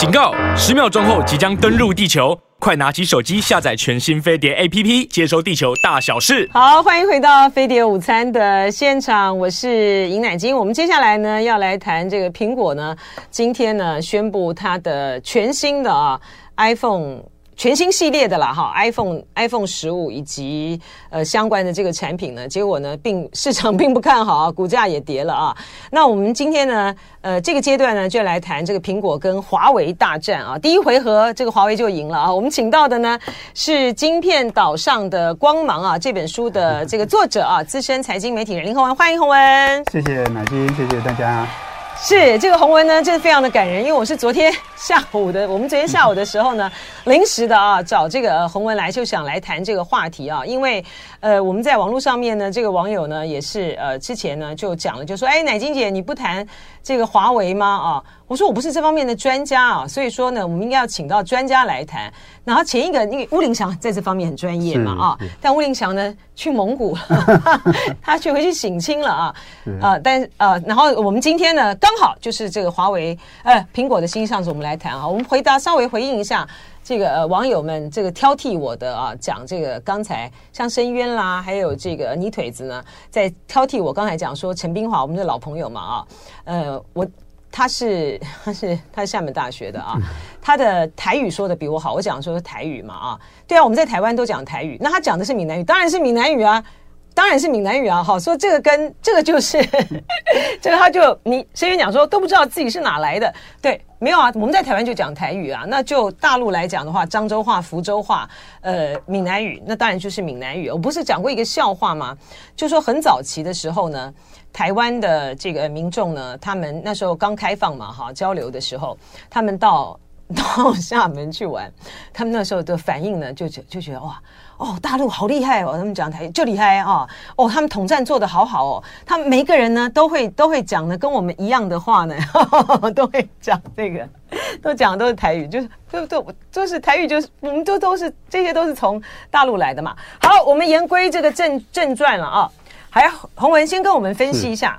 警告！十秒钟后即将登陆地球，快拿起手机下载全新飞碟 APP，接收地球大小事。好，欢迎回到飞碟午餐的现场，我是尹乃菁。我们接下来呢要来谈这个苹果呢，今天呢宣布它的全新的啊 iPhone。全新系列的啦，哈，iPhone iPhone 十五以及呃相关的这个产品呢，结果呢，并市场并不看好啊，股价也跌了啊。那我们今天呢，呃，这个阶段呢，就来谈这个苹果跟华为大战啊。第一回合，这个华为就赢了啊。我们请到的呢是《晶片岛上的光芒》啊这本书的这个作者啊，资深财经媒体人林宏文，欢迎宏文。谢谢乃金，谢谢大家。是这个宏文呢，真的非常的感人，因为我是昨天下午的，我们昨天下午的时候呢，临时的啊找这个洪文来，就想来谈这个话题啊，因为呃我们在网络上面呢，这个网友呢也是呃之前呢就讲了，就说哎乃金姐你不谈这个华为吗啊？我说我不是这方面的专家啊，所以说呢，我们应该要请到专家来谈。然后前一个，因为乌林祥在这方面很专业嘛啊，但乌林祥呢去蒙古，他去回去省亲了啊啊，但呃，然后我们今天呢刚好就是这个华为呃苹果的新上市，我们来谈啊。我们回答稍微回应一下这个呃网友们这个挑剔我的啊，讲这个刚才像深渊啦，还有这个泥腿子呢，在挑剔我刚才讲说陈冰华我们的老朋友嘛啊，呃我。他是他是他是厦门大学的啊，他的台语说的比我好。我讲说台语嘛啊，对啊，我们在台湾都讲台语。那他讲的是闽南语，当然是闽南语啊，当然是闽南语啊。好，说这个跟这个就是 这个，他就你声音讲说都不知道自己是哪来的。对，没有啊，我们在台湾就讲台语啊。那就大陆来讲的话，漳州话、福州话，呃，闽南语，那当然就是闽南语。我不是讲过一个笑话吗？就说很早期的时候呢。台湾的这个民众呢，他们那时候刚开放嘛，哈，交流的时候，他们到 到厦门去玩，他们那时候的反应呢，就觉就觉得哇，哦，大陆好厉害哦，他们讲台就厉害啊，哦，他们统战做的好好哦，他们每一个人呢都会都会讲的跟我们一样的话呢，呵 呵都会讲这个，都讲的都是台语，就是都都就是台语，就是我们都都是这些都是从大陆来的嘛。好，我们言归这个正正传了啊。还洪文先跟我们分析一下，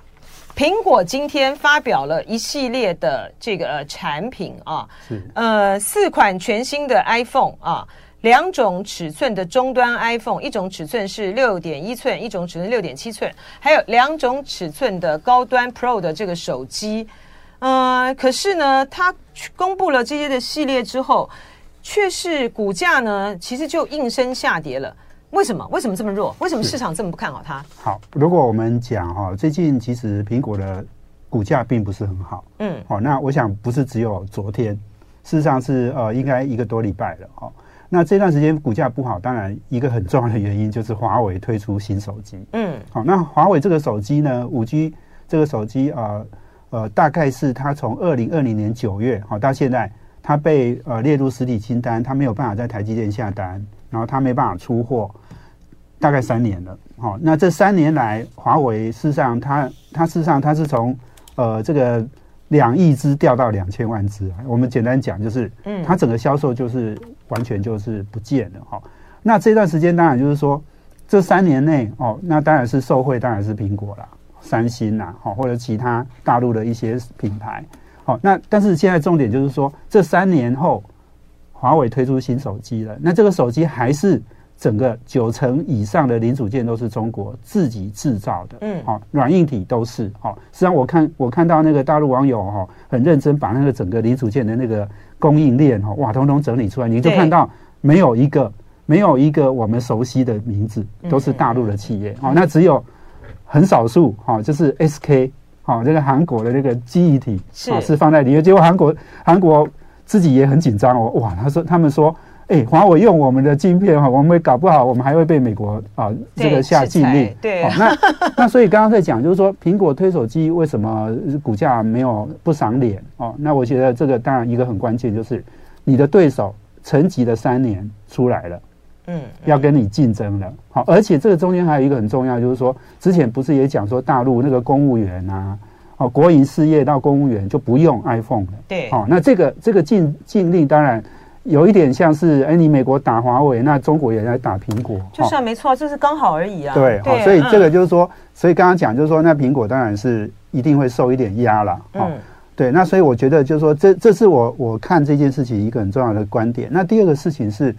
苹果今天发表了一系列的这个呃产品啊，呃四款全新的 iPhone 啊，两种尺寸的终端 iPhone，一种尺寸是六点一寸，一种尺寸六点七寸，还有两种尺寸的高端 Pro 的这个手机，呃，可是呢，它公布了这些的系列之后，却是股价呢，其实就应声下跌了。为什么？为什么这么弱？为什么市场这么不看好它？好，如果我们讲哈，最近其实苹果的股价并不是很好。嗯，好，那我想不是只有昨天，事实上是呃，应该一个多礼拜了哦。那这段时间股价不好，当然一个很重要的原因就是华为推出新手机。嗯，好，那华为这个手机呢，五 G 这个手机啊，呃，大概是它从二零二零年九月好到现在，它被呃列入实体清单，它没有办法在台积电下单，然后它没办法出货。大概三年了，好，那这三年来，华为事实上它它事实上它是从呃这个两亿只掉到两千万只，我们简单讲就是，嗯，它整个销售就是完全就是不见了，哈。那这段时间当然就是说，这三年内哦，那当然是受惠当然是苹果啦，三星啦，好，或者其他大陆的一些品牌，好，那但是现在重点就是说，这三年后，华为推出新手机了，那这个手机还是。整个九成以上的零组件都是中国自己制造的，嗯，好，软硬体都是，好。实际上我看我看到那个大陆网友哈，很认真把那个整个零组件的那个供应链哈，哇，统统整理出来，你就看到没有一个没有一个我们熟悉的名字，都是大陆的企业，好，那只有很少数，哈，就是 SK，好，这个韩国的那个记忆体是是放在里面，结果韩国韩国自己也很紧张哦，哇，他说他们说。哎，华为用我们的晶片哈，我们搞不好，我们还会被美国啊这个下禁令。对，哦、那 那所以刚刚在讲，就是说苹果推手机为什么股价没有不赏脸哦？那我觉得这个当然一个很关键就是你的对手沉寂了三年出来了，嗯，要跟你竞争了。好，而且这个中间还有一个很重要，就是说之前不是也讲说大陆那个公务员啊，哦，国营事业到公务员就不用 iPhone 了。对，哦，那这个这个禁禁令当然。有一点像是，哎，你美国打华为，那中国也在打苹果，就是啊，没错，就是刚好而已啊。对，好，所以这个就是说，所以刚刚讲就是说，那苹果当然是一定会受一点压了，嗯，对，那所以我觉得就是说，这这是我我看这件事情一个很重要的观点。那第二个事情是，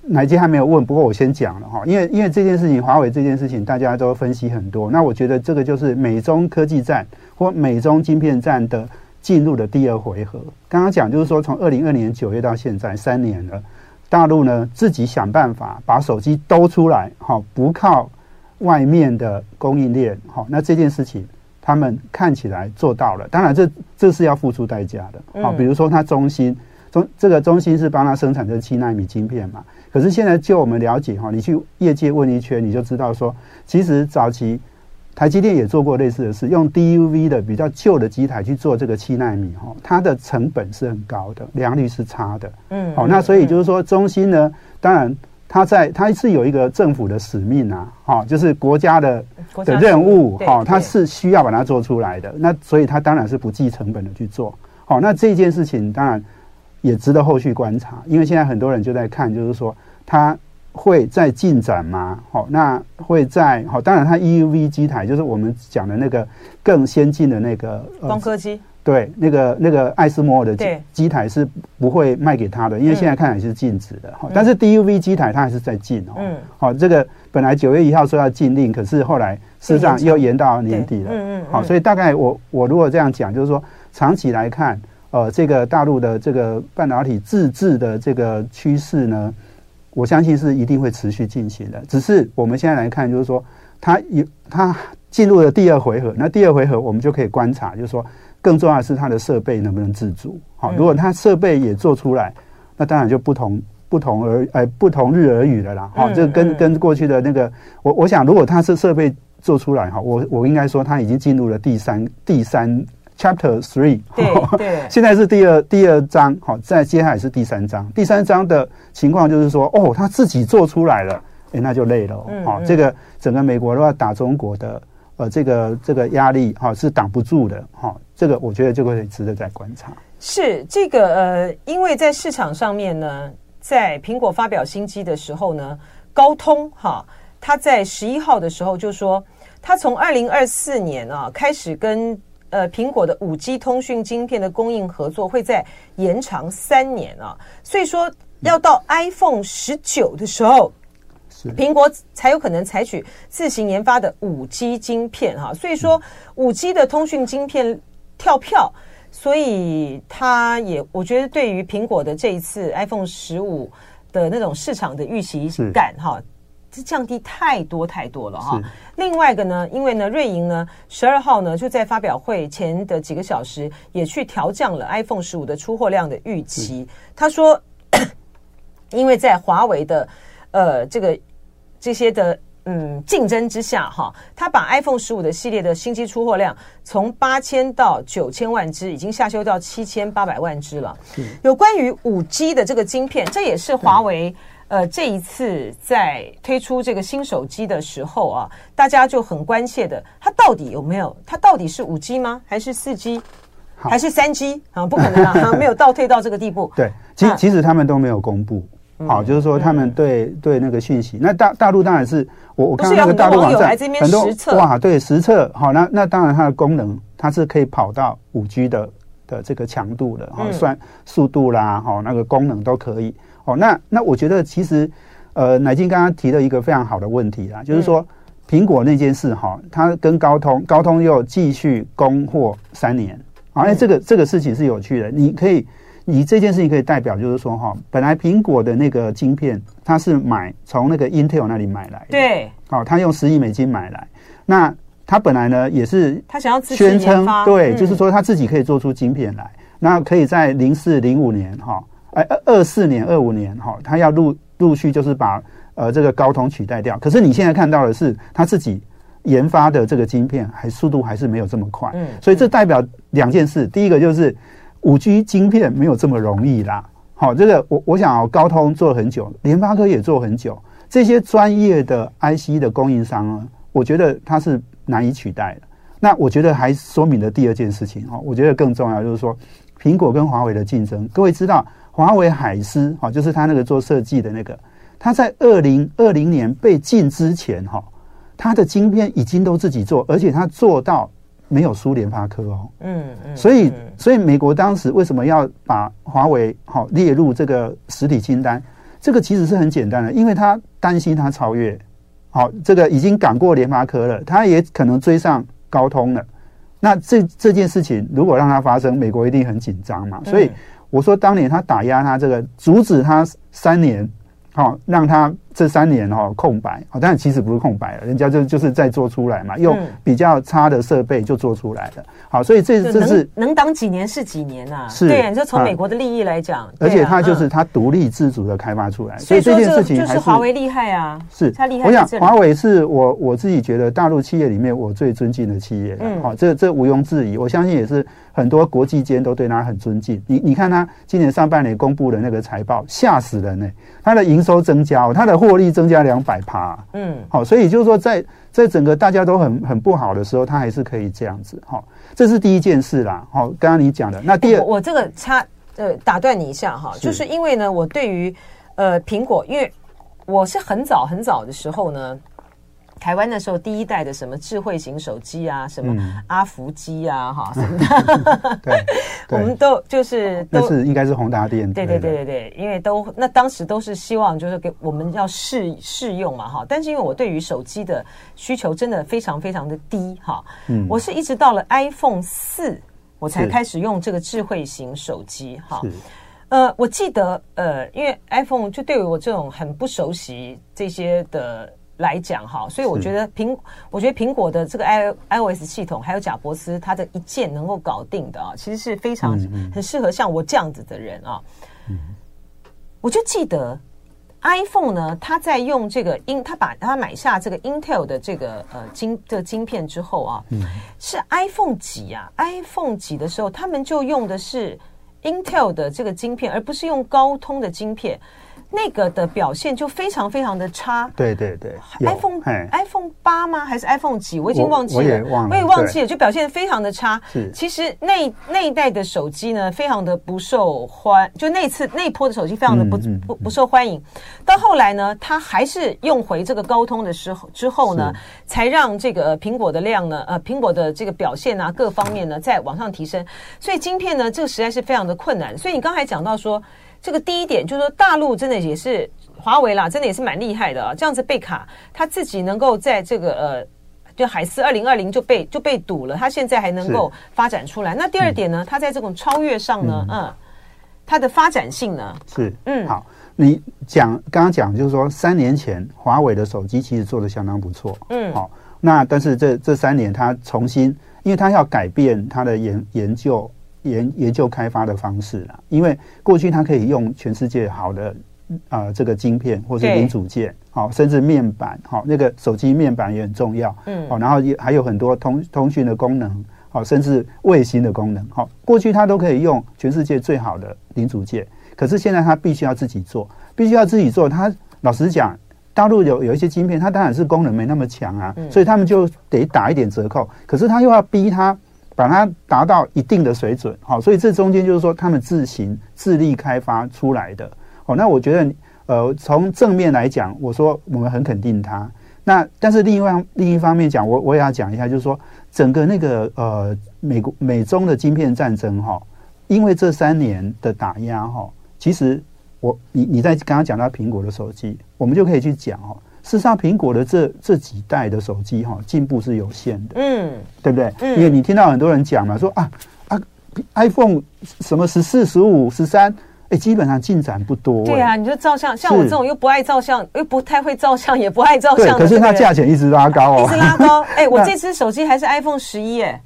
乃金还没有问，不过我先讲了哈，因为因为这件事情，华为这件事情大家都分析很多。那我觉得这个就是美中科技战或美中晶片战的进入了第二回合。刚刚讲就是说，从二零二年九月到现在三年了，大陆呢自己想办法把手机兜出来，哈，不靠外面的供应链，好，那这件事情。他们看起来做到了，当然这这是要付出代价的。好，比如说它中芯中这个中心是帮他生产这七纳米晶片嘛。可是现在就我们了解哈，你去业界问一圈，你就知道说，其实早期台积电也做过类似的事，用 DUV 的比较旧的机台去做这个七纳米哈，它的成本是很高的，良率是差的。嗯，好，那所以就是说中芯呢，当然。它在，它是有一个政府的使命啊，哈，就是国家的的任务，哈，它是需要把它做出来的。那所以它当然是不计成本的去做。好，那这件事情当然也值得后续观察，因为现在很多人就在看，就是说他会在进展吗？好，那会在好，当然它 EUV 机台就是我们讲的那个更先进的那个光刻机。对，那个那个爱斯摩尔的机机台是不会卖给他的，因为现在看来是禁止的。嗯、但是 DUV 机台它还是在进哦。嗯。好，这个本来九月一号说要禁令，可是后来事实上又延到年底了。嗯嗯。好，所以大概我我如果这样讲，就是说长期来看，呃，这个大陆的这个半导体自制的这个趋势呢，我相信是一定会持续进行的。只是我们现在来看，就是说它有它进入了第二回合，那第二回合我们就可以观察，就是说。更重要的是它的设备能不能自主？好，如果它设备也做出来，那当然就不同不同而哎不同日而语了啦。好，这跟跟过去的那个，我我想如果它是设备做出来哈，我我应该说它已经进入了第三第三 chapter three。对对，现在是第二第二章，好，再接下来是第三章。第三章的情况就是说，哦，他自己做出来了，哎，那就累了。好，这个整个美国都要打中国的。呃，这个这个压力哈、哦、是挡不住的哈、哦，这个我觉得就会值得再观察。是这个呃，因为在市场上面呢，在苹果发表新机的时候呢，高通哈，他在十一号的时候就说，他从二零二四年啊开始跟呃苹果的五 G 通讯晶片的供应合作会在延长三年啊，所以说要到 iPhone 十九的时候。苹果才有可能采取自行研发的五 G 晶片哈，所以说五 G 的通讯晶片跳票，所以它也我觉得对于苹果的这一次 iPhone 十五的那种市场的预期感哈，是降低太多太多了哈。另外一个呢，因为呢瑞银呢十二号呢就在发表会前的几个小时也去调降了 iPhone 十五的出货量的预期，他说，因为在华为的呃这个。这些的嗯竞争之下哈，他把 iPhone 十五的系列的新机出货量从八千到九千万只，已经下修到七千八百万只了。有关于五 G 的这个晶片，这也是华为呃这一次在推出这个新手机的时候啊，大家就很关切的，它到底有没有？它到底是五 G 吗？还是四 G？还是三 G？啊，不可能啊，没有倒退到这个地步。对，其其实他们都没有公布。好，就是说他们对对那个讯息，那大大陆当然是我我看到那个大陆网站很多哇，对实测好，那那当然它的功能它是可以跑到五 G 的的这个强度的，哈，算速度啦，哈，那个功能都可以。哦，那那我觉得其实呃，乃金刚刚提了一个非常好的问题啦，就是说苹果那件事哈，它跟高通高通又继续供货三年，好，那这个这个事情是有趣的，你可以。你这件事情可以代表，就是说哈，本来苹果的那个晶片，它是买从那个 Intel 那里买来的，对，好，他用十亿美金买来，那他本来呢也是他想要宣称，对，就是说他自己可以做出晶片来，那可以在零四零五年哈，哎二四年二五年哈，他要陆陆续就是把呃这个高通取代掉，可是你现在看到的是他自己研发的这个晶片还速度还是没有这么快，嗯，所以这代表两件事，第一个就是。五 G 晶片没有这么容易啦。好，这个我我想哦，高通做了很久，联发科也做很久，这些专业的 IC 的供应商啊，我觉得它是难以取代的。那我觉得还说明了第二件事情哈，我觉得更重要就是说，苹果跟华为的竞争，各位知道，华为海思哈，就是他那个做设计的那个，他在二零二零年被禁之前哈，他的晶片已经都自己做，而且他做到没有输联发科哦。嗯嗯。所以所以美国当时为什么要把华为好列入这个实体清单？这个其实是很简单的，因为他担心他超越，好，这个已经赶过联发科了，他也可能追上高通了。那这这件事情如果让它发生，美国一定很紧张嘛。所以我说，当年他打压他这个，阻止他三年，好，让他。这三年哈空白，哦，但其实不是空白了，人家就就是在做出来嘛，用比较差的设备就做出来了。好，所以这这是能挡几年是几年呐？是，对，就从美国的利益来讲，而且它就是它独立自主的开发出来，所以这件事情就是华为厉害啊，是它厉害。我想华为是我我自己觉得大陆企业里面我最尊敬的企业，嗯，好，这这毋庸置疑，我相信也是很多国际间都对他很尊敬。你你看他今年上半年公布的那个财报，吓死人呢，他的营收增加，他的获利增加两。百趴，嗯，好，所以就是说在，在在整个大家都很很不好的时候，他还是可以这样子，哈，这是第一件事啦，好，刚刚你讲的，那第二，欸、我，我这个插呃打断你一下哈，就是因为呢，我对于呃苹果，因为我是很早很早的时候呢。台湾那时候第一代的什么智慧型手机啊，什么阿福机啊，哈、嗯，什么的，对，我们都就是都那是应该是宏达电，对对对。对对，因为都那当时都是希望就是给我们要试试用嘛，哈，但是因为我对于手机的需求真的非常非常的低，哈，嗯，我是一直到了 iPhone 四我才开始用这个智慧型手机，哈，呃，我记得呃，因为 iPhone 就对于我这种很不熟悉这些的。来讲哈，所以我觉得苹，我觉得苹果的这个 i iOS 系统，还有贾伯斯他的一键能够搞定的啊，其实是非常很适合像我这样子的人啊。我就记得 iPhone 呢，他在用这个英，他把他买下这个 Intel 的这个呃晶这个晶片之后啊，是 iPhone 几啊？iPhone 几的时候，他们就用的是 Intel 的这个晶片，而不是用高通的晶片。那个的表现就非常非常的差。对对对，iPhone iPhone 八吗？还是 iPhone 几？我已经忘记了，我也忘了，我也忘记了，就表现非常的差。是，其实那那一代的手机呢，非常的不受欢，就那次那一波的手机非常的不不不受欢迎。到后来呢，它还是用回这个高通的时候之后呢，才让这个苹果的量呢，呃，苹果的这个表现啊，各方面呢在往上提升。所以晶片呢，这个实在是非常的困难。所以你刚才讲到说。这个第一点就是说，大陆真的也是华为啦，真的也是蛮厉害的啊。这样子被卡，他自己能够在这个呃，就海思二零二零就被就被堵了，他现在还能够发展出来。那第二点呢，他在这种超越上呢，嗯，它的发展性呢是嗯好。你讲刚刚讲就是说，三年前华为的手机其实做的相当不错，嗯好。那但是这这三年它重新，因为它要改变它的研研究。研研究开发的方式啦，因为过去它可以用全世界好的啊、呃、这个晶片或是零组件，好甚至面板，好那个手机面板也很重要，嗯，好然后也还有很多通通讯的功能，好甚至卫星的功能，好过去它都可以用全世界最好的零组件，可是现在它必须要自己做，必须要自己做。它老实讲，大陆有有一些晶片，它当然是功能没那么强啊，所以他们就得打一点折扣，可是他又要逼他。把它达到一定的水准，好，所以这中间就是说他们自行自力开发出来的，哦，那我觉得，呃，从正面来讲，我说我们很肯定它。那但是另外另一方面讲，我我也要讲一下，就是说整个那个呃美国美中的晶片战争哈，因为这三年的打压哈，其实我你你在刚刚讲到苹果的手机，我们就可以去讲哦。事实上，苹果的这这几代的手机哈，进步是有限的，嗯，对不对？嗯，因为你听到很多人讲嘛，说啊啊，iPhone 什么十四、十五、十三，哎，基本上进展不多。对啊，你就照相，像我这种又不爱照相，又不太会照相，也不爱照相，可是它价钱一直拉高哦，一直拉高。哎，我这支手机还是 iPhone 十一，哎。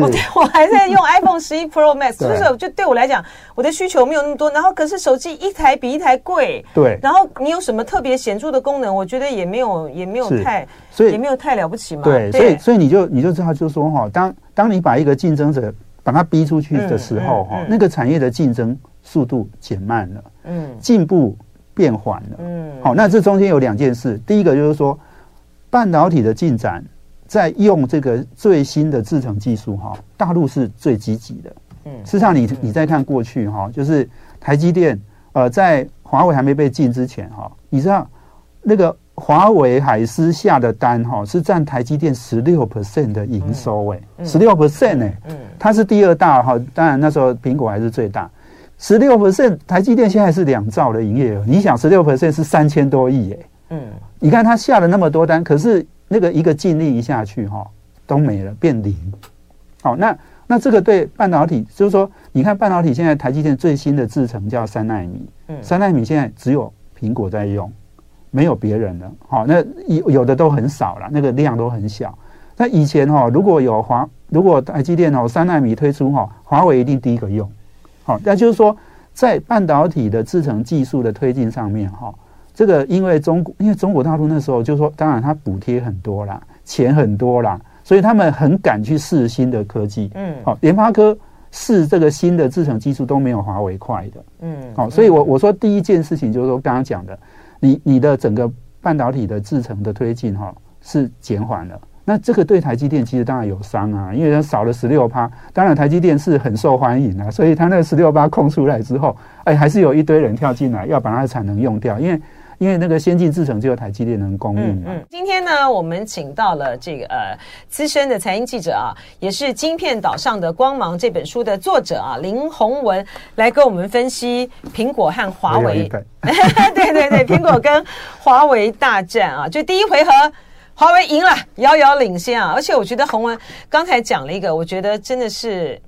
我我还在用 iPhone 十一 Pro Max，就是就对我来讲，我的需求没有那么多。然后可是手机一台比一台贵，对。然后你有什么特别显著的功能？我觉得也没有，也没有太，所以也没有太了不起嘛。对，所以所以你就你就知道，就是说哈，当当你把一个竞争者把他逼出去的时候，哈，那个产业的竞争速度减慢了，嗯，进步变缓了，嗯。好，那这中间有两件事，第一个就是说半导体的进展。在用这个最新的制程技术哈，大陆是最积极的。嗯，事实上，你你再看过去哈，就是台积电呃，在华为还没被禁之前哈，你知道那个华为海思下的单哈是占台积电十六 percent 的营收哎，十六 percent 哎，嗯，它是第二大哈，当然那时候苹果还是最大，十六 percent 台积电现在是两兆的营业额，你想十六 percent 是三千多亿哎，嗯，你看它下了那么多单，可是那个一个净利一下去哈都没了变零，好那那这个对半导体就是说，你看半导体现在台积电最新的制程叫三纳米，嗯，三纳米现在只有苹果在用。没有别人了，好，那有有的都很少了，那个量都很小。那以前哈，如果有华，如果台积电哦三纳米推出哈，华为一定第一个用。好，那就是说，在半导体的制程技术的推进上面哈，这个因为中国，因为中国大陆那时候就是说，当然它补贴很多啦，钱很多啦，所以他们很敢去试新的科技。嗯，好，联发科试这个新的制程技术都没有华为快的。嗯，好，所以我我说第一件事情就是说刚刚讲的。你你的整个半导体的制程的推进哈是减缓了，那这个对台积电其实当然有伤啊，因为它少了十六趴，当然台积电是很受欢迎啊，所以它那个十六趴空出来之后，哎，还是有一堆人跳进来要把它的产能用掉，因为。因为那个先进制程只有台积电能供应。嗯，今天呢，我们请到了这个呃资深的财经记者啊，也是《晶片岛上的光芒》这本书的作者啊，林宏文来跟我们分析苹果和华为。对对对，苹果跟华为大战啊，就第一回合，华为赢了，遥遥领先啊！而且我觉得宏文刚才讲了一个，我觉得真的是。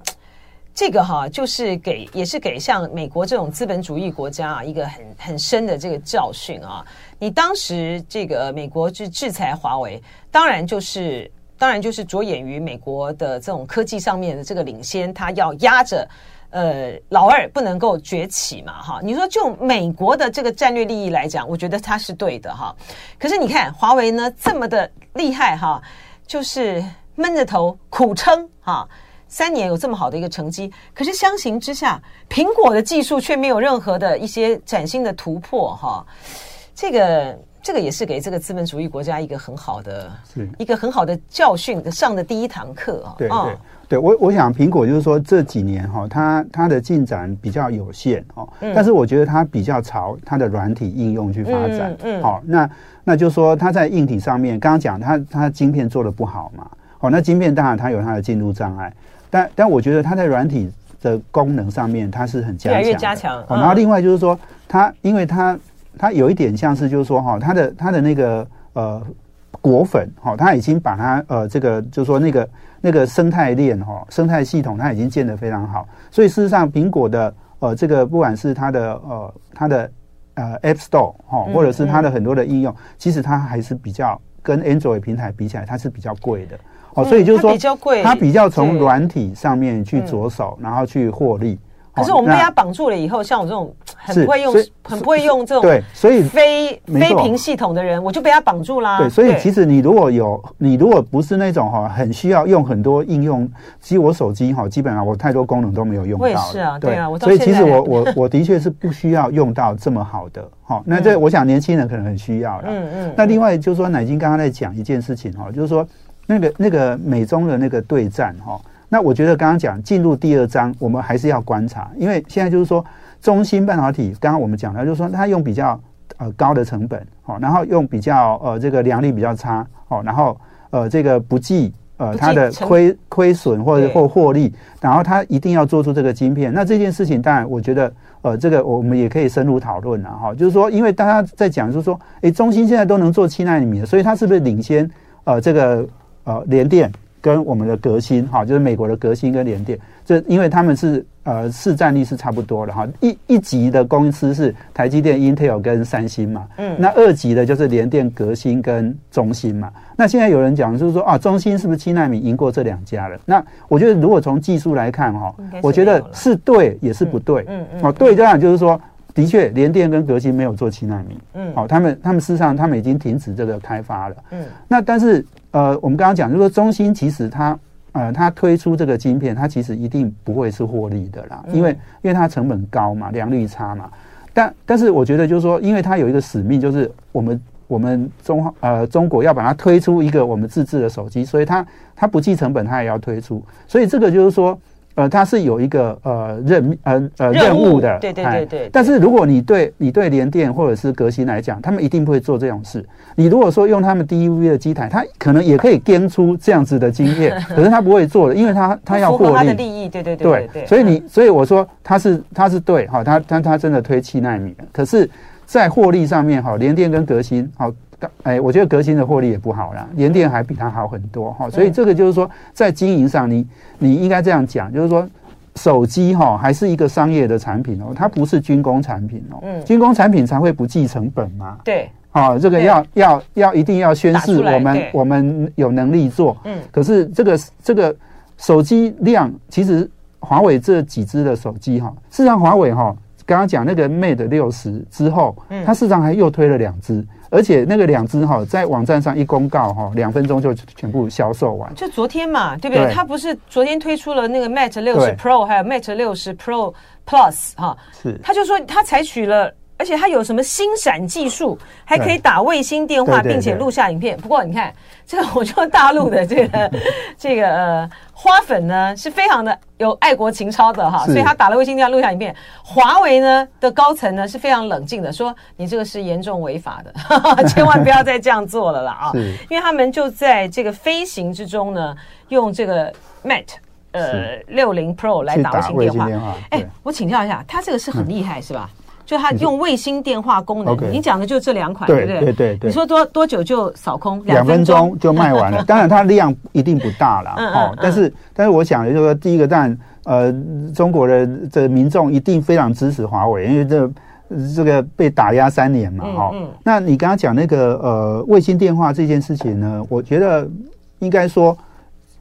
这个哈，就是给也是给像美国这种资本主义国家啊，一个很很深的这个教训啊。你当时这个美国制制裁华为，当然就是当然就是着眼于美国的这种科技上面的这个领先，它要压着呃老二不能够崛起嘛哈。你说就美国的这个战略利益来讲，我觉得他是对的哈。可是你看华为呢这么的厉害哈，就是闷着头苦撑哈。三年有这么好的一个成绩，可是相形之下，苹果的技术却没有任何的一些崭新的突破，哈，这个这个也是给这个资本主义国家一个很好的，一个很好的教训的上的第一堂课啊。对对。对，我我想苹果就是说这几年哈，它它的进展比较有限哦，但是我觉得它比较朝它的软体应用去发展，嗯，好，那那就是说它在硬体上面，刚刚讲它它晶片做的不好嘛，哦，那晶片当然它有它的进入障碍。但但我觉得它在软体的功能上面，它是很加强，越来越加强。然后另外就是说，它因为它它有一点像是就是说哈，它的它的那个呃果粉哈，它已经把它呃这个就是说那个那个生态链哈生态系统，它已经建得非常好。所以事实上，苹果的呃这个不管是它的呃它的呃 App Store 哈，或者是它的很多的应用，其实它还是比较跟 Android 平台比起来，它是比较贵的。哦，所以就是说，它比较贵，它比较从软体上面去着手，然后去获利。可是我们被它绑住了以后，像我这种很不会用、很不会用这种对，所以非非屏系统的人，我就被它绑住啦。对，所以其实你如果有，你如果不是那种哈，很需要用很多应用，其实我手机哈，基本上我太多功能都没有用到。我也是啊，对啊，所以其实我我我的确是不需要用到这么好的哈。那这我想年轻人可能很需要了。嗯嗯。那另外就是说，乃金刚刚在讲一件事情哈，就是说。那个那个美中的那个对战哈，那我觉得刚刚讲进入第二章，我们还是要观察，因为现在就是说，中芯半导体刚刚我们讲了，就是说它用比较呃高的成本，好，然后用比较呃这个良率比较差，好，然后呃这个不计呃它的亏亏损或者或获利，然后它一定要做出这个晶片。那这件事情当然我觉得呃这个我们也可以深入讨论了哈，就是说因为大家在讲就是说，诶中芯现在都能做七纳米了，所以它是不是领先呃这个？呃，联电跟我们的革新哈，就是美国的革新跟联电，这因为他们是呃市占率是差不多的哈。一一级的公司是台积电、Intel 跟三星嘛，嗯，那二级的就是联电、革新跟中芯嘛。那现在有人讲就是说啊，中芯是不是七纳米赢过这两家了？那我觉得如果从技术来看哈，我觉得是对也是不对，嗯嗯，哦，对这样就是说。的确，联电跟革新没有做七纳米，嗯，好，他们他们事实上他们已经停止这个开发了，嗯，那但是呃，我们刚刚讲就是说，中芯其实它呃它推出这个晶片，它其实一定不会是获利的啦，因为因为它成本高嘛，良率差嘛，但但是我觉得就是说，因为它有一个使命，就是我们我们中呃中国要把它推出一个我们自制的手机，所以它它不计成本，它也要推出，所以这个就是说。呃，它是有一个呃任呃呃任务的，对对对对。但是如果你对你对联电或者是革新来讲，他们一定不会做这种事。你如果说用他们 DUV 的机台，他可能也可以编出这样子的经验，可是他不会做的，因为他他要获利。他的利益，对对对对，对。所以你所以我说他是他是对哈，他他他真的推七奈米，可是，在获利上面哈，联电跟革新好。哎，我觉得革新的获利也不好啦，联电还比它好很多哈，所以这个就是说，在经营上你，你你应该这样讲，就是说，手机哈还是一个商业的产品哦，它不是军工产品哦，嗯，军工产品才会不计成本嘛，对，好，这个要要要一定要宣示我们我们有能力做，嗯，可是这个这个手机量，其实华为这几只的手机哈，事实上华为哈，刚刚讲那个 Mate 六十之后，它市场还又推了两支。而且那个两只哈，在网站上一公告哈，两分钟就全部销售完。就昨天嘛，对不对？他不是昨天推出了那个 Mate 六十 Pro，还有 Mate 六十 Pro Plus 哈。是。他就说他采取了，而且它有什么星闪技术，还可以打卫星电话，并且录下影片。不过你看，这个我说大陆的这个 这个呃。花粉呢是非常的有爱国情操的哈，所以他打了卫星电话录下影片。华为呢的高层呢是非常冷静的，说你这个是严重违法的，哈哈，千万不要再这样做了啦啊！因为他们就在这个飞行之中呢，用这个 Mate 呃六零 Pro 来打卫星电话。哎，我请教一下，他这个是很厉害是吧？就它用卫星电话功能，你讲的就这两款，对不对？对对对。你说多多久就扫空？两分钟就卖完了。当然它量一定不大了，哦。但是但是我想就是说，第一个当然呃，中国的这民众一定非常支持华为，因为这这个被打压三年嘛，哈。那你刚刚讲那个呃卫星电话这件事情呢，我觉得应该说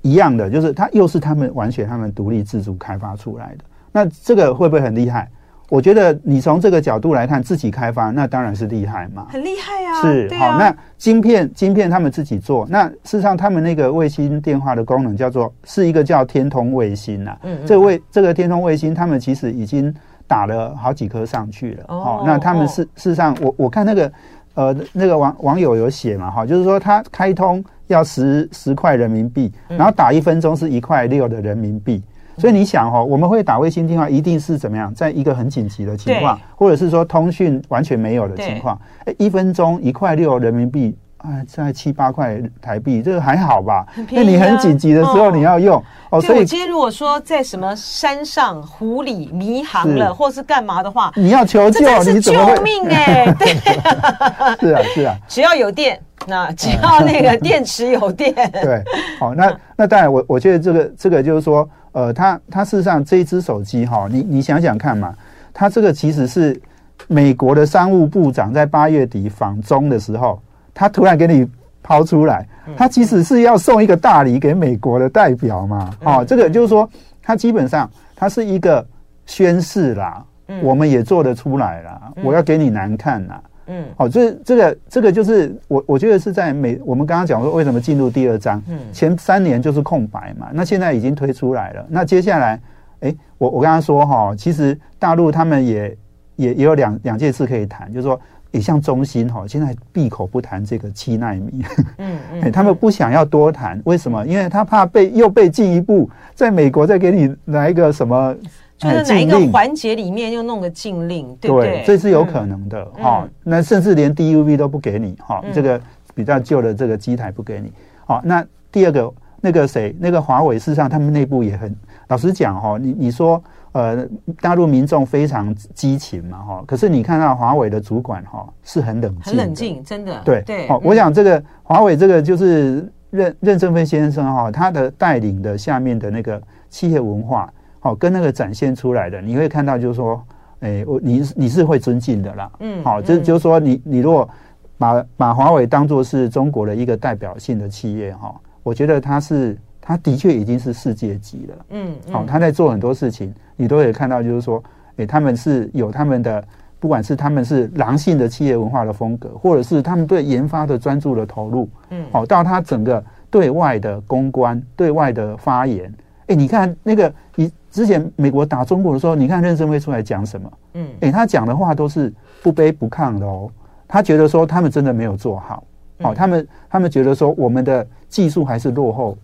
一样的，就是它又是他们完全他们独立自主开发出来的。那这个会不会很厉害？我觉得你从这个角度来看，自己开发那当然是厉害嘛，很厉害啊。是好，那晶片晶片他们自己做，那事实上他们那个卫星电话的功能叫做是一个叫天通卫星呐。嗯，这个卫这个天通卫星，他们其实已经打了好几颗上去了。哦，那他们事事实上，我我看那个呃那个网网友有写嘛哈，就是说他开通要十十块人民币，然后打一分钟是一块六的人民币。所以你想哦，我们会打卫星电话，一定是怎么样？在一个很紧急的情况，或者是说通讯完全没有的情况，哎，一分钟一块六人民币，啊，在七八块台币，这个还好吧？那你很紧急的时候你要用哦。所以我今天如果说在什么山上、湖里迷航了，或是干嘛的话，你要求救，你怎么？救命哎！对，是啊，是啊，只要有电，那 只要那个电池有电，对，好，那那当然，我我觉得这个这个就是说。呃，它它事实上这一只手机哈，你你想想看嘛，它这个其实是美国的商务部长在八月底访中的时候，他突然给你抛出来，他其实是要送一个大礼给美国的代表嘛，哦，这个就是说，它基本上它是一个宣誓啦，我们也做得出来啦，我要给你难看啦。嗯，好，这这个这个就是我我觉得是在美，我们刚刚讲说为什么进入第二章，嗯，前三年就是空白嘛，那现在已经推出来了，那接下来，哎，我我刚刚说哈，其实大陆他们也也也有两两件事可以谈，就是说，也像中芯哈，现在闭口不谈这个七纳米，嗯 嗯，他们不想要多谈，为什么？因为他怕被又被进一步在美国再给你来一个什么。就是哪一个环节里面又弄个禁令，对不对？这是有可能的哈。那甚至连 DUV 都不给你哈，这个比较旧的这个机台不给你。好，那第二个那个谁，那个华为，事实上他们内部也很老实讲哈。你你说呃，大陆民众非常激情嘛哈，可是你看到华为的主管哈是很冷静，很冷静，真的。对对。好，我想这个华为这个就是任任正非先生哈，他的带领的下面的那个企业文化。好，跟那个展现出来的，你会看到，就是说，哎，我你你是会尊敬的啦。嗯，好，就就是说，你你如果把把华为当做是中国的一个代表性的企业哈，我觉得它是，它的确已经是世界级了。嗯，好，他在做很多事情，你都可以看到，就是说，哎，他们是有他们的，不管是他们是狼性的企业文化的风格，或者是他们对研发的专注的投入。嗯，好，到他整个对外的公关、对外的发言，哎，你看那个你。之前美国打中国的时候，你看任正非出来讲什么？嗯，诶，他讲的话都是不卑不亢的哦。他觉得说他们真的没有做好，好，他们他们觉得说我们的技术还是落后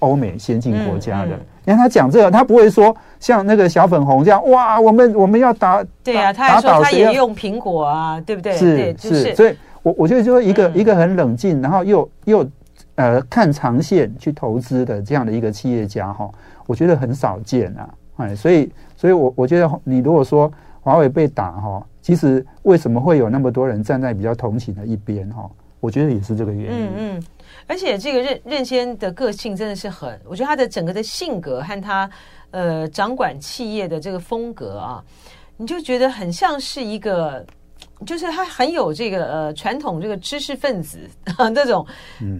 欧美先进国家的。你看他讲这个，他不会说像那个小粉红这样哇，我们我们要打对啊，他还说他也用苹果啊，对不对？是是，所以我我觉得说一个一个很冷静，然后又又呃看长线去投资的这样的一个企业家哈，我觉得很少见啊。哎，所以所以我我觉得你如果说华为被打哈，其实为什么会有那么多人站在比较同情的一边哈？我觉得也是这个原因。嗯嗯，而且这个任任先的个性真的是很，我觉得他的整个的性格和他呃掌管企业的这个风格啊，你就觉得很像是一个，就是他很有这个呃传统这个知识分子啊这种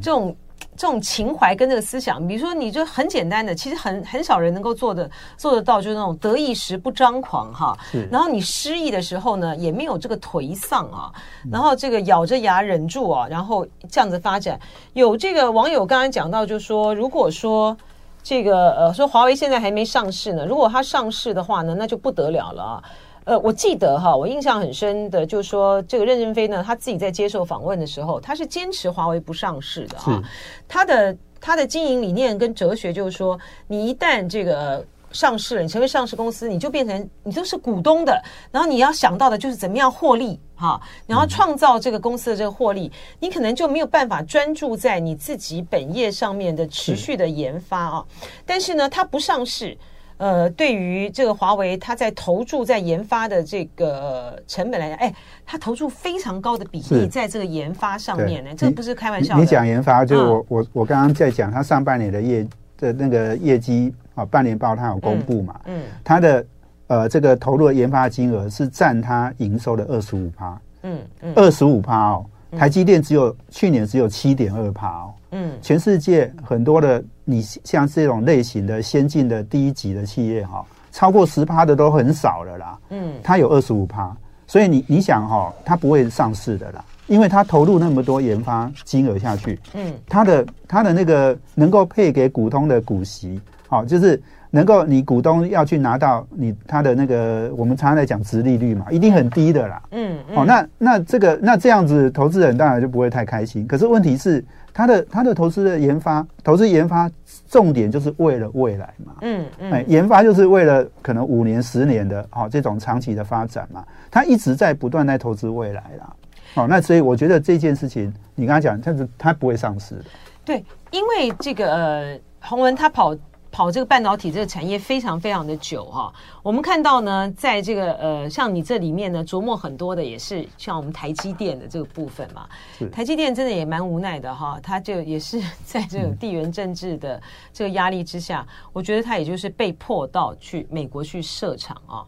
这种。这种情怀跟这个思想，比如说，你就很简单的，其实很很少人能够做的做得到，就是那种得意时不张狂哈。然后你失意的时候呢，也没有这个颓丧啊。然后这个咬着牙忍住啊，然后这样子发展。有这个网友刚才讲到，就说，如果说这个呃，说华为现在还没上市呢，如果它上市的话呢，那就不得了了啊。呃，我记得哈，我印象很深的，就是说这个任正非呢，他自己在接受访问的时候，他是坚持华为不上市的啊。他的他的经营理念跟哲学就是说，你一旦这个上市了，你成为上市公司，你就变成你都是股东的，然后你要想到的就是怎么样获利哈，然后创造这个公司的这个获利，你可能就没有办法专注在你自己本业上面的持续的研发啊。但是呢，他不上市。呃，对于这个华为，它在投注在研发的这个成本来讲，哎，它投注非常高的比例在这个研发上面呢，这个不是开玩笑的。你讲研发，就我、嗯、我我刚刚在讲，它上半年的业的那个业绩啊，半年报它有公布嘛，嗯，它的呃这个投入的研发金额是占它营收的二十五趴，嗯嗯，二十五趴哦。台积电只有、嗯、去年只有七点二趴哦，嗯，全世界很多的你像这种类型的先进的第一级的企业哈，超过十趴的都很少了啦，嗯，它有二十五趴，所以你你想哈，它不会上市的啦，因为它投入那么多研发金额下去，嗯，它的它的那个能够配给股东的股息，好就是。能够你股东要去拿到你他的那个，我们常常在讲殖利率嘛，一定很低的啦。嗯，嗯哦，那那这个那这样子，投资人当然就不会太开心。可是问题是，他的他的投资的研发，投资研发重点就是为了未来嘛。嗯嗯，哎，研发就是为了可能五年、十年的哦这种长期的发展嘛。他一直在不断在投资未来啦。哦，那所以我觉得这件事情，你刚刚讲，他是他不会上市的。对，因为这个呃，洪文他跑。跑这个半导体这个产业非常非常的久哈，我们看到呢，在这个呃，像你这里面呢，琢磨很多的也是像我们台积电的这个部分嘛。台积电真的也蛮无奈的哈，它就也是在这个地缘政治的这个压力之下，我觉得它也就是被迫到去美国去设厂啊。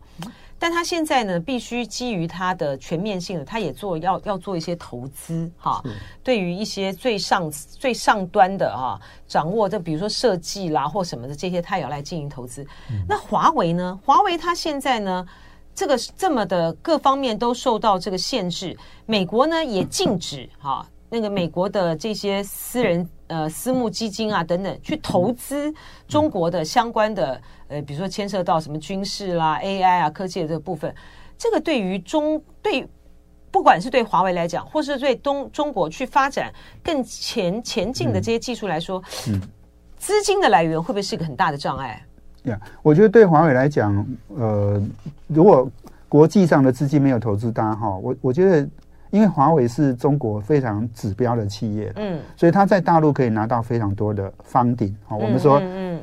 但他现在呢，必须基于他的全面性的，他也做要要做一些投资哈。对于一些最上最上端的哈，掌握这比如说设计啦或什么的这些，他也要来进行投资。那华为呢？华为它现在呢，这个这么的各方面都受到这个限制，美国呢也禁止哈。那个美国的这些私人呃私募基金啊等等去投资中国的相关的呃，比如说牵涉到什么军事啦、AI 啊、科技的这个部分，这个对于中对不管是对华为来讲，或是对东中国去发展更前前进的这些技术来说，嗯，资金的来源会不会是一个很大的障碍？呀，我觉得对华为来讲，呃，如果国际上的资金没有投资大哈，我我觉得。因为华为是中国非常指标的企业，嗯，所以他在大陆可以拿到非常多的 funding。好，我们说，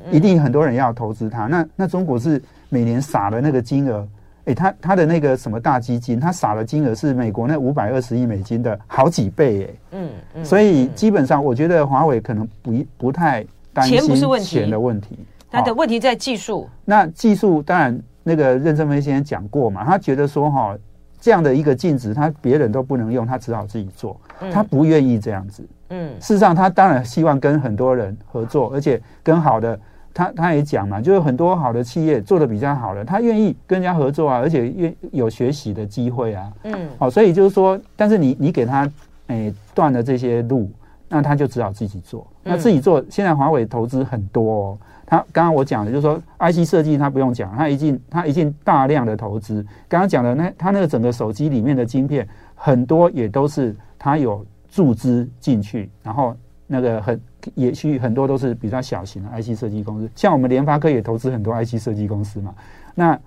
一定很多人要投资它。那那中国是每年撒的那个金额，诶，他他的那个什么大基金，他撒的金额是美国那五百二十亿美金的好几倍，诶，嗯嗯。所以基本上，我觉得华为可能不不太担心钱的问题，他的问题在技术。那技术当然，那个任正非先生讲过嘛，他觉得说哈。这样的一个禁止，他别人都不能用，他只好自己做。他不愿意这样子。嗯，事实上，他当然希望跟很多人合作，而且跟好的，他他也讲嘛，就是很多好的企业做的比较好的，他愿意跟人家合作啊，而且愿有学习的机会啊。嗯，好，所以就是说，但是你你给他诶断了这些路，那他就只好自己做。那自己做，现在华为投资很多哦。他刚刚我讲的，就是说 IC 设计，他不用讲，他已经他已经大量的投资。刚刚讲的那他那个整个手机里面的晶片，很多也都是他有注资进去，然后那个很也许很多都是比较小型的 IC 设计公司，像我们联发科也投资很多 IC 设计公司嘛。那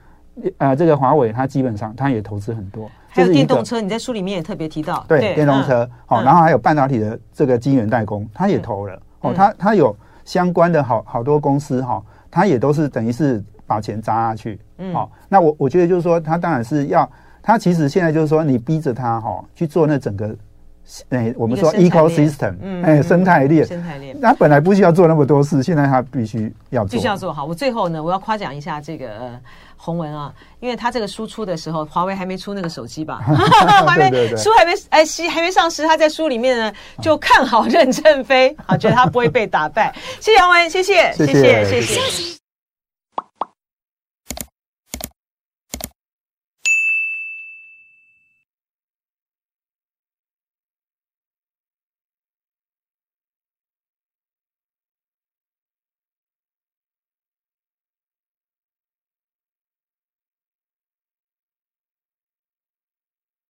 呃，这个华为它基本上它也投资很多，还有电动车，你在书里面也特别提到，对，对电动车，好、然后还有半导体的这个晶圆代工，它也投了，嗯、哦，它它有相关的好好多公司哈，它、哦、也都是等于是把钱砸下去，嗯，好、哦，那我我觉得就是说，它当然是要，它其实现在就是说，你逼着它哈、哦、去做那整个。哎，我们说 ecosystem，哎，生态链，生态链，他本来不需要做那么多事，现在他必须要做，必须要做。好。我最后呢，我要夸奖一下这个洪文啊，因为他这个输出的时候，华为还没出那个手机吧？还没，书还没哎，还还没上市，他在书里面呢就看好任正非，啊，觉得他不会被打败。谢谢洪文，谢谢，谢谢，谢谢。